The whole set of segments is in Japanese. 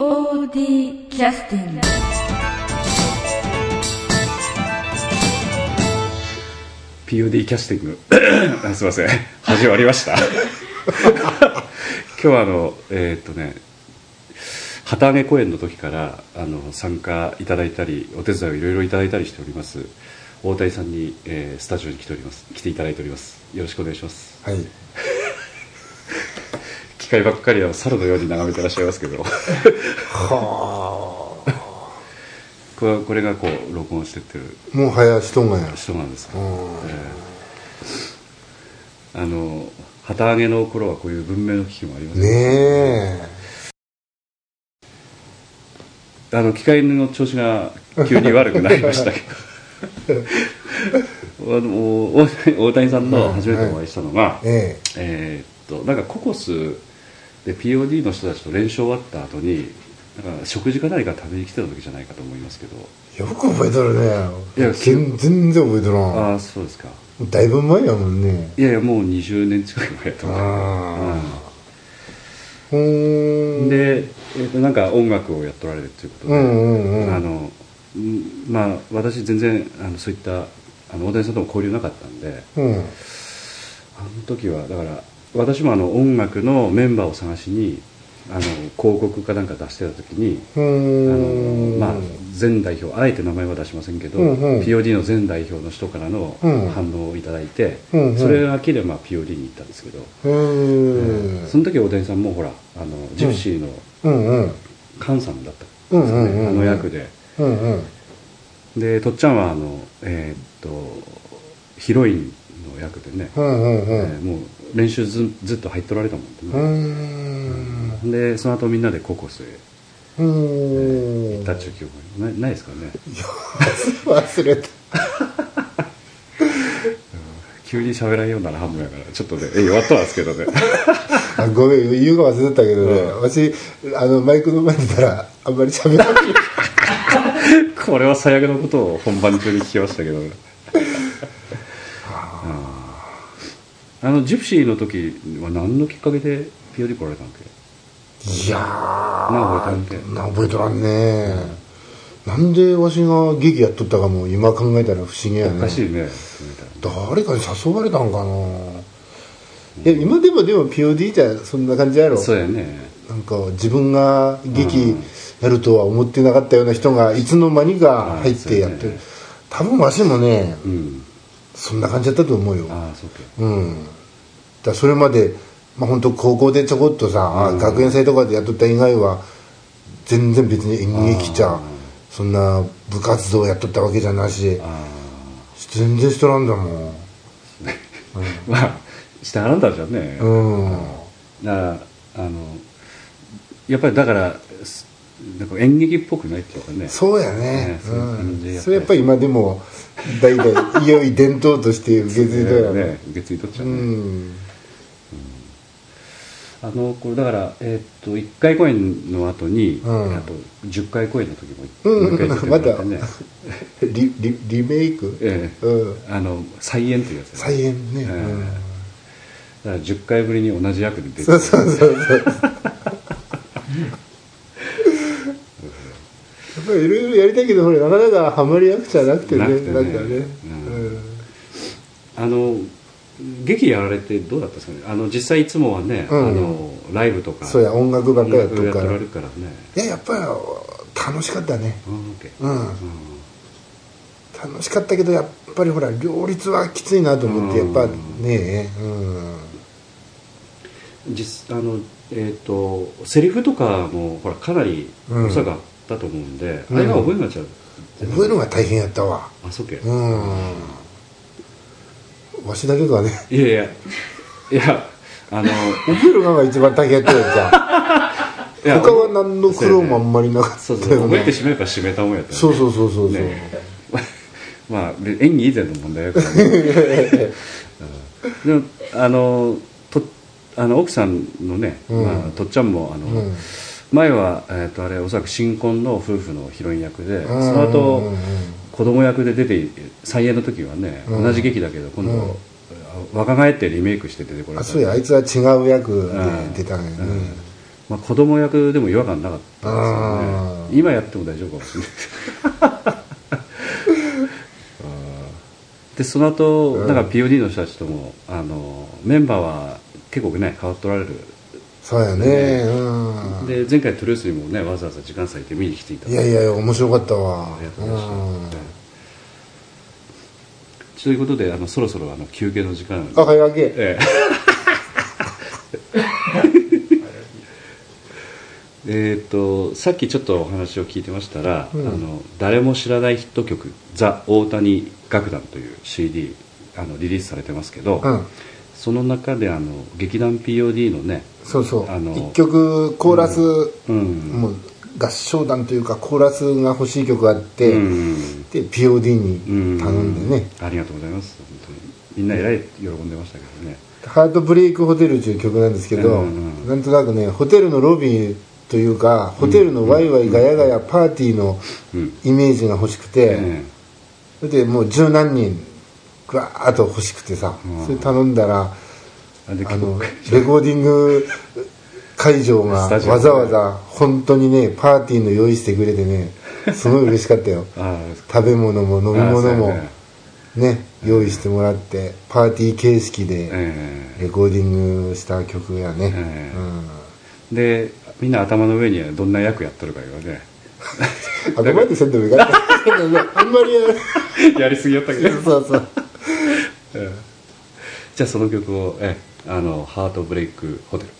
POD キャスティング「POD キャスティング」あすいません。始まりました。今日はあのえーっとね旗揚げ公演の時からあの参加いただいたりお手伝いをいろいろいただいたりしております大谷さんに、えースタジオに来ております。来ていただいております。よろしくお願いします。はい。機械ばっかりを猿のように眺めてらっしゃいますけどはこれこれがこう録音してってるあ。もう早人がや。人なんですねうん。あの旗揚げの頃はこういう文明の機器もありますねえ。あの機械の調子が急に悪くなりましたけど あの大大谷さんの初めてお会いしたのが、ええーっとなんかココスで POD の人たちと練習終わった後になんか食事か何か食べに来てた時じゃないかと思いますけどえ。よく覚えとるね。いや全全然覚えとらん。ああそうですかだいぶ前やもんね。いやいやもう20年近く前やと思うああ。ほーん。で、えー、となんか音楽をやっとられるということで、うんうんうんあのんまあ私全然あのそういったあの大谷さんとも交流なかったんでうん。あの時はだから私もあの音楽のメンバーを探しにあの広告かなんか出してた時にうあ。の、まあ、前代表あえて名前は出しませんけど、うんうん POD の前代表の人からのうん反応をいただいて、うんうんそれがきで、まあ、POD に行ったんですけど、うーん。その時大谷さんもほらあのジプシーの。菅さんだったうんうんうんうんあの役でうんうん。でとっちゃんはあのえーっとヒロインの役でね、うんうんうん。えーもう練習ずずっと入っとられたもんうーん。でその後みんなでココスへうーん。行ったっちゅう記憶がないないですかね。忘れた。急に喋らんようになら半分やからちょっとねえ弱ったんですけどね。あごめん言うか忘れてたけどね、私あのマイクの前にいたらあんまり喋らないこれは最悪のことを本番中に聞きましたけど。ねあのジプシーの時は何のきっかけでピオリ来られたんけ？いやな覚えてんけーな覚えとらんね、なんでわしが劇やっとったかも今考えたら不思議やおかしねいね。誰かに誘われたんかな。いや今でもでも POD じゃそんな感じやろ。そうやね。なんか自分が劇やるとは思ってなかったような人がいつの間にか入ってやって。る、多分わしもねうんそんな感じだったと思うよ。ああそうか。うん、だそれまで、まあ本当高校でちょこっとさ、うん。学園祭とかでやっとった以外は全然別に演劇じゃそんな部活動やっとったわけじゃなしあ全然しとらんだもん。あ まあしてはらんだじゃんね、うん。だからあのやっぱりだからすなんか演劇っぽくないっていうかね。そうやね。ねそうん、それやっぱり今でも代々いよいよ伝統として受け継いだよね。ね受け継いとっちゃううね、ん。あのこれだから、えーっと1回公演の後に、うん。あと10回公演の時もうん。もう一回出てもらってね、リリリメイク、ええ。うん。あの再演というやつだね。再演ね、ええ。うん。だから10回ぶりに同じ役で出てそうそうそうそうやっぱりいろいろやりたいけどほらなかなかハマり役じゃなくてねなくてね。なんかね、うん。あの劇やられてどうだったんですかね？あの実際いつもはね、うん。あのライブとか。そうや音楽ばっかりやっと音楽からられるからね。いややっぱり楽しかったね。うん OK うん。楽しかったけどやっぱりほら両立はきついなと思ってうん。やっぱねうん。実あのえっ、とセリフとかもほらかなりうん遅かったと思うんで、うん。あれが覚えなっちゃう覚えるのが大変やったわ。あそうけ、うん。わしだけがね。いやいや。いやあの覚えるのが一番大変やったやつじゃん 他は何の苦労もあんまりなかっそうたよね。そう覚えてしまえばしめたもんやったそうそうそうそうそう、ね。まあで演技以前の問題やからね、うん。でもあのとあの奥さんのね、うん。まあ、とっちゃんもあの、うん前は、えー、とあれおそらく新婚の夫婦のヒロイン役で、ん。その後、うんうん子供役で出て再演の時はね、うん。同じ劇だけど今度、うん。若返ってリメイクして出てこられたあそうやあいつは違う役で出たのよね、まあ、子供役でも違和感なかったですよあね。今やっても大丈夫かもしれないで その後、うん。なんか POD の人たちともあのメンバーは結構ね変わっておられるそうやね。うん。で前回トゥルースにもねわざわざ時間割いて見に来ていただいやいや面白かったわ。ありがとうございました、ということであのそろそろあの休憩の時間。なんであ早げええ。えーとさっきちょっとお話を聞いてましたら、うん。あの誰も知らないヒット曲「ザ・大谷楽団」という CD あのリリースされてますけど、うんその中であの劇団 POD のね、そうそう。あの一曲コーラス、うん。もう合唱団というかコーラスが欲しい曲があって、うん。で POD に頼んでね。ありがとうございます。本当に。みんなえらい喜んでましたけどね「ハートブレイクホテル」という曲なんですけど、うんうんなんとなくねホテルのロビーというかホテルのワイワイガヤガヤパーティーのうん。イメージが欲しくて、え。それでもう十何人ぐわーっと欲しくてさ、うん。それ頼んだらえあの レコーディング会場がわざわざ本当にねパーティーの用意してくれてね すごい嬉しかったよ。あ食べ物も飲み物もやね。ね用意してもらってパーティー形式でえレコーディングした曲やね、ええ。でみんな頭の上にはどんな役やっとるか言わ ねうん、あんでもよかったあんまりやりすぎやったけど。そうそう。ええじゃあその曲をえあのハートブレイクホテル。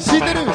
録画してる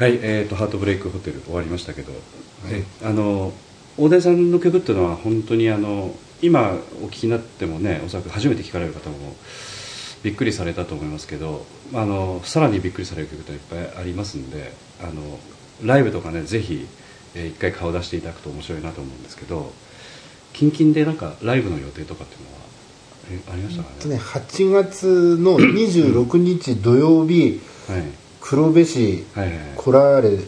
はい、えー、とハートブレイクホテル終わりましたけど、えあの大谷さんの曲っていうのは本当にあの今お聴きになってもねおそらく初めて聴かれる方もびっくりされたと思いますけどあのさらにびっくりされる曲っていっぱいありますんであのライブとかねぜひ、えー一回顔出していただくと面白いなと思うんですけど近々でなんかライブの予定とかっていうのはえありましたかね？えっとね8月の26日土曜日はい黒部市コラーレ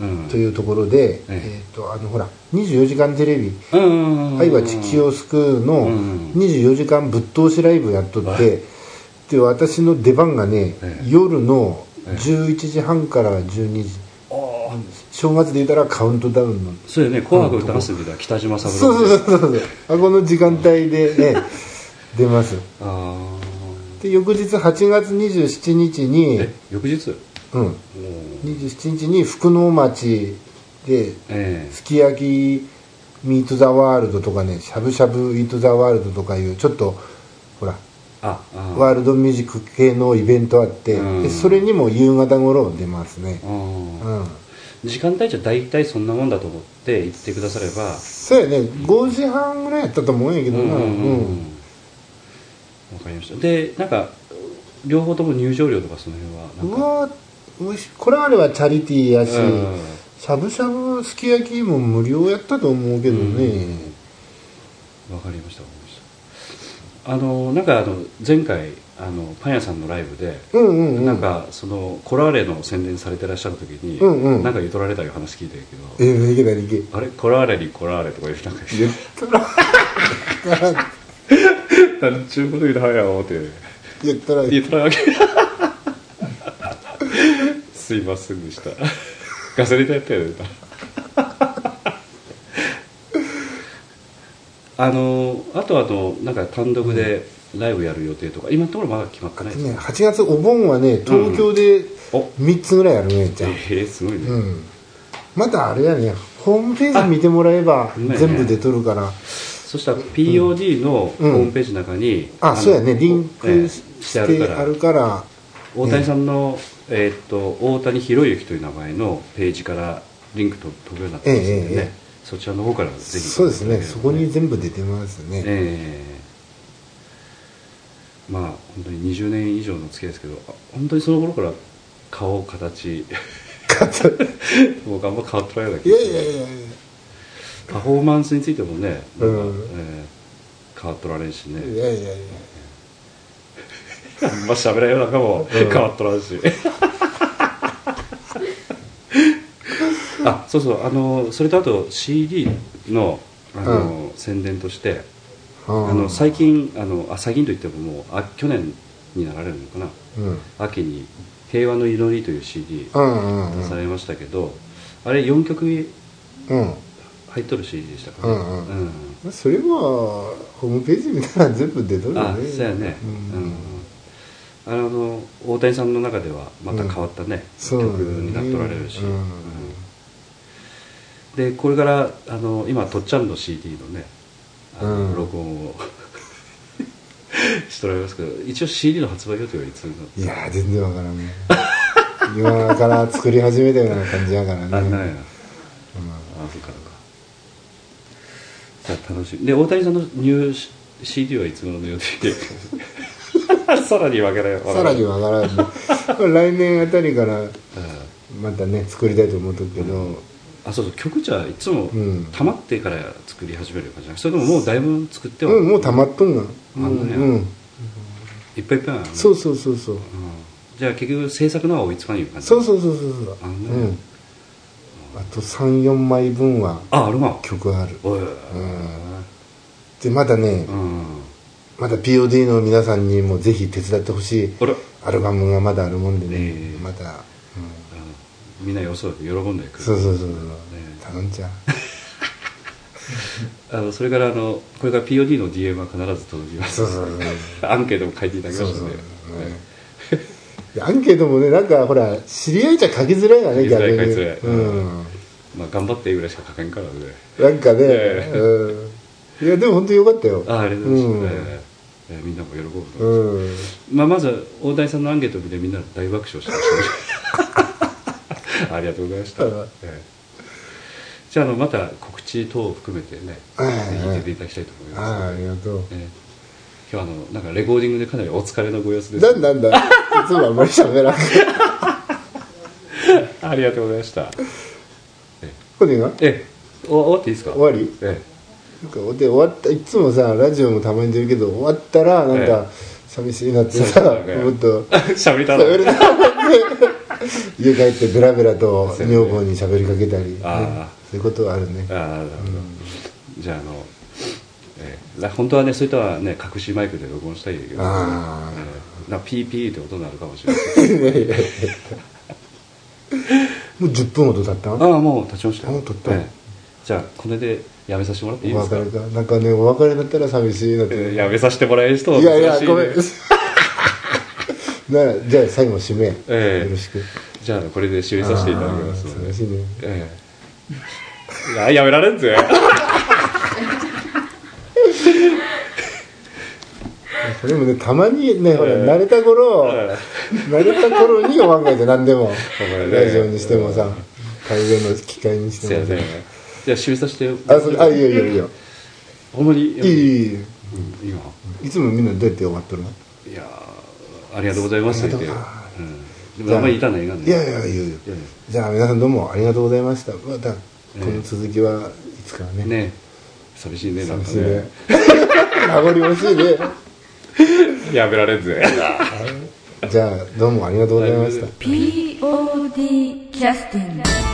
うん。というところで、ええ。えっとあのほら24時間テレビ愛は地球を救うのうん24時間ぶっ通しライブやっとって、で私の出番がね、ええ。夜のええ。11時半から12時。ああ正月で言ったらカウントダウンの。そうよね「紅白歌合戦」で言ったら北島三郎そうそうそうそうあこの時間帯でね出ます。あで翌日8月27日あにえ翌日？うん。おー27日に福能町でえすき焼きミート・ザ・ワールドとかねしゃぶしゃぶイート・ザ・ワールドとかいうちょっとほらえああ。ワールドミュージック系のイベントあって、うん。でそれにも夕方頃出ますね。あうーん。時間帯じゃ大体そんなもんだと思って行ってくだされば。そうやね。5時半ぐらいやったと思うんやけどな。うんうんうんうん。わかりました。でなんか両方とも入場料とかその辺はなんか？これあれはチャリティーやし、うん。しゃぶしゃぶすき焼きも無料やったと思うけどね、わかりましたわかりました。あのなんかあの前回あのパン屋さんのライブでうん、うんうん。なんかそのコラーレの宣伝されてらっしゃる時に、うんうん。なんか言うとられたいう話聞いてるけどええいけないいけあれコラーレにコラーレとか言うなんか言ったら何ちゅうこと言うたはや思って言ったら言うとらわけすいませんでした。ガソリン代やったよね あのあとあのなんか単独でライブやる予定とか今のところまだ決まってないですね、8月お盆はね東京でお。3つぐらいあるねじゃん、えー、すごいね、うん、またあれやねホームページ見てもらえば全部出とるから、そしたら POD のホうん。ームページの中に、のあそうやねリンええクししてあるから。あるから大谷さんの、えーっと大谷博之という名前のページからリンクと飛ぶようになってますのでね、ええええ。そちらの方からぜひ。そうですね。そこにえ全部出てますね、えまあ本当に20年以上の付き合いですけどあ本当にその頃から顔形。もうあんま変わってないようない気やがする。いやいやいやパフォーマンスについてもねなんか、うん。ええ変わっとられんしね。いやいやいや。あんま喋らんようなかもうん。変わっとらんし、あそうそう。あのそれとあと CD のあの、宣伝としてああの最近あのあ最近といってももうあ去年になられるのかな。うん。秋に「平和の祈り」という CD うんうん出されましたけど、あれ4曲入うん。っとる CD でしたかね、うんうん。うん。それはホームページ見たら全部出とるよね。あそうやね、ううんんあの大谷さんの中ではまた変わったね、そう曲になっとられるし、うん。うん。でこれからあの今とっちゃんの CD のねあの、うん。録音を しておられますけど一応 CD の発売予定はいついや全然わからんね。今から作り始めたような感じやからね。あなんや、うん。あそっかそっか。じゃあ楽しみ。で大谷さんのニュー CD はいつ頃の予定で？さらに分けないさらにわからんねこれ来年あたりからうん。またね作りたいと思うとくけど、あそうそう。曲じゃいつもうん。溜まってから作り始める感じなのそれとももうだいぶ作っては、うん、もう溜まっとんがうんあんのや。うんいっぱいいっぱいあるねそうそうそうそう。うん。じゃあ結局制作のは追いつかんいう感じ？そうそうそうそうそう。あんのや。うん。あと34枚分はああるわ曲ある。おい。でまだねうんまだ POD の皆さんにもぜひ手伝ってほしいアルバムがまだあるもんでね、ええ。また、うん、みんな予想で喜んでくる。そうそうそうそう、ね。頼んじゃう。あのそれからあのこれから POD の DM は必ず届きます。そうそうそうアンケートも書いていただきましたので。そうそうでアンケートもねなんかほら知り合いじゃ書きづらいよね逆に。書きづらい。うん。まあ頑張ってぐらいしか書けんからね。なんかね、ええ。うん、いやでも本当よかったよ。あありがとうございます、うん。ええええみんなも喜ぶと思います。まあ、うん。まず大谷さんのアンケートを見てみんな大爆笑してましたね ありがとうございました、うんええじゃああのまた告知等を含めてね、はいぜひ出ていただきたいと思います、ああありがとう。ええ今日はあのなんかレコーディングでかなりお疲れのご様子です。なんなんだ。いつもあんまり喋らん ありがとうございました。これが？ええお終わっていいですか？終わり？えなんかで終わったいつもさラジオもたまに出るけど終わったらなんえか寂しいなってさ、もっとえ喋りたの喋りたい 家帰ってベラベラと女房に喋りかけたり、ね、あそういうことはあるね。ああなるほど、じゃああの、ええ。ら本当はねそういったはね隠しマイクで録音したいけど、あええ。なんかピーピーって音になるかもしれない。もう10分ほど経った？んああもう立ちましたよ。もう経った。ええじゃあこれでやめさせてもらっていいですか？お別なんかねお別れだったら寂しいなって、ええやめさせてもらえる人はいやいや珍しいね。ごめん。ならじゃあ最後締め、ええ。よろしく。じゃあこれで締めさせていただきますので。あー寂しいね。ええ。いややめられんぜ。それもねたまにねほらええ慣れた頃、え慣れた頃にお考えて何でも。前ねラジオにしてもさ会話の機会にしてもすいませんじゃあ締めさせて。あそれあいいよいいよいいよほんまに？いいいいいいうん今いつもみんなどうやって終わっとるの？いやーありがとうございますって言って、ううん、でもあんまり言いたないがね。いやいやいやいや。いやいじゃあ皆さんどうもありがとうございました。またこの続きはいつかね。やね。寂しいねなんか寂しいね。ね 名残惜しいね。やめられんぜ。じゃあどうもありがとうございました。POD キャスティング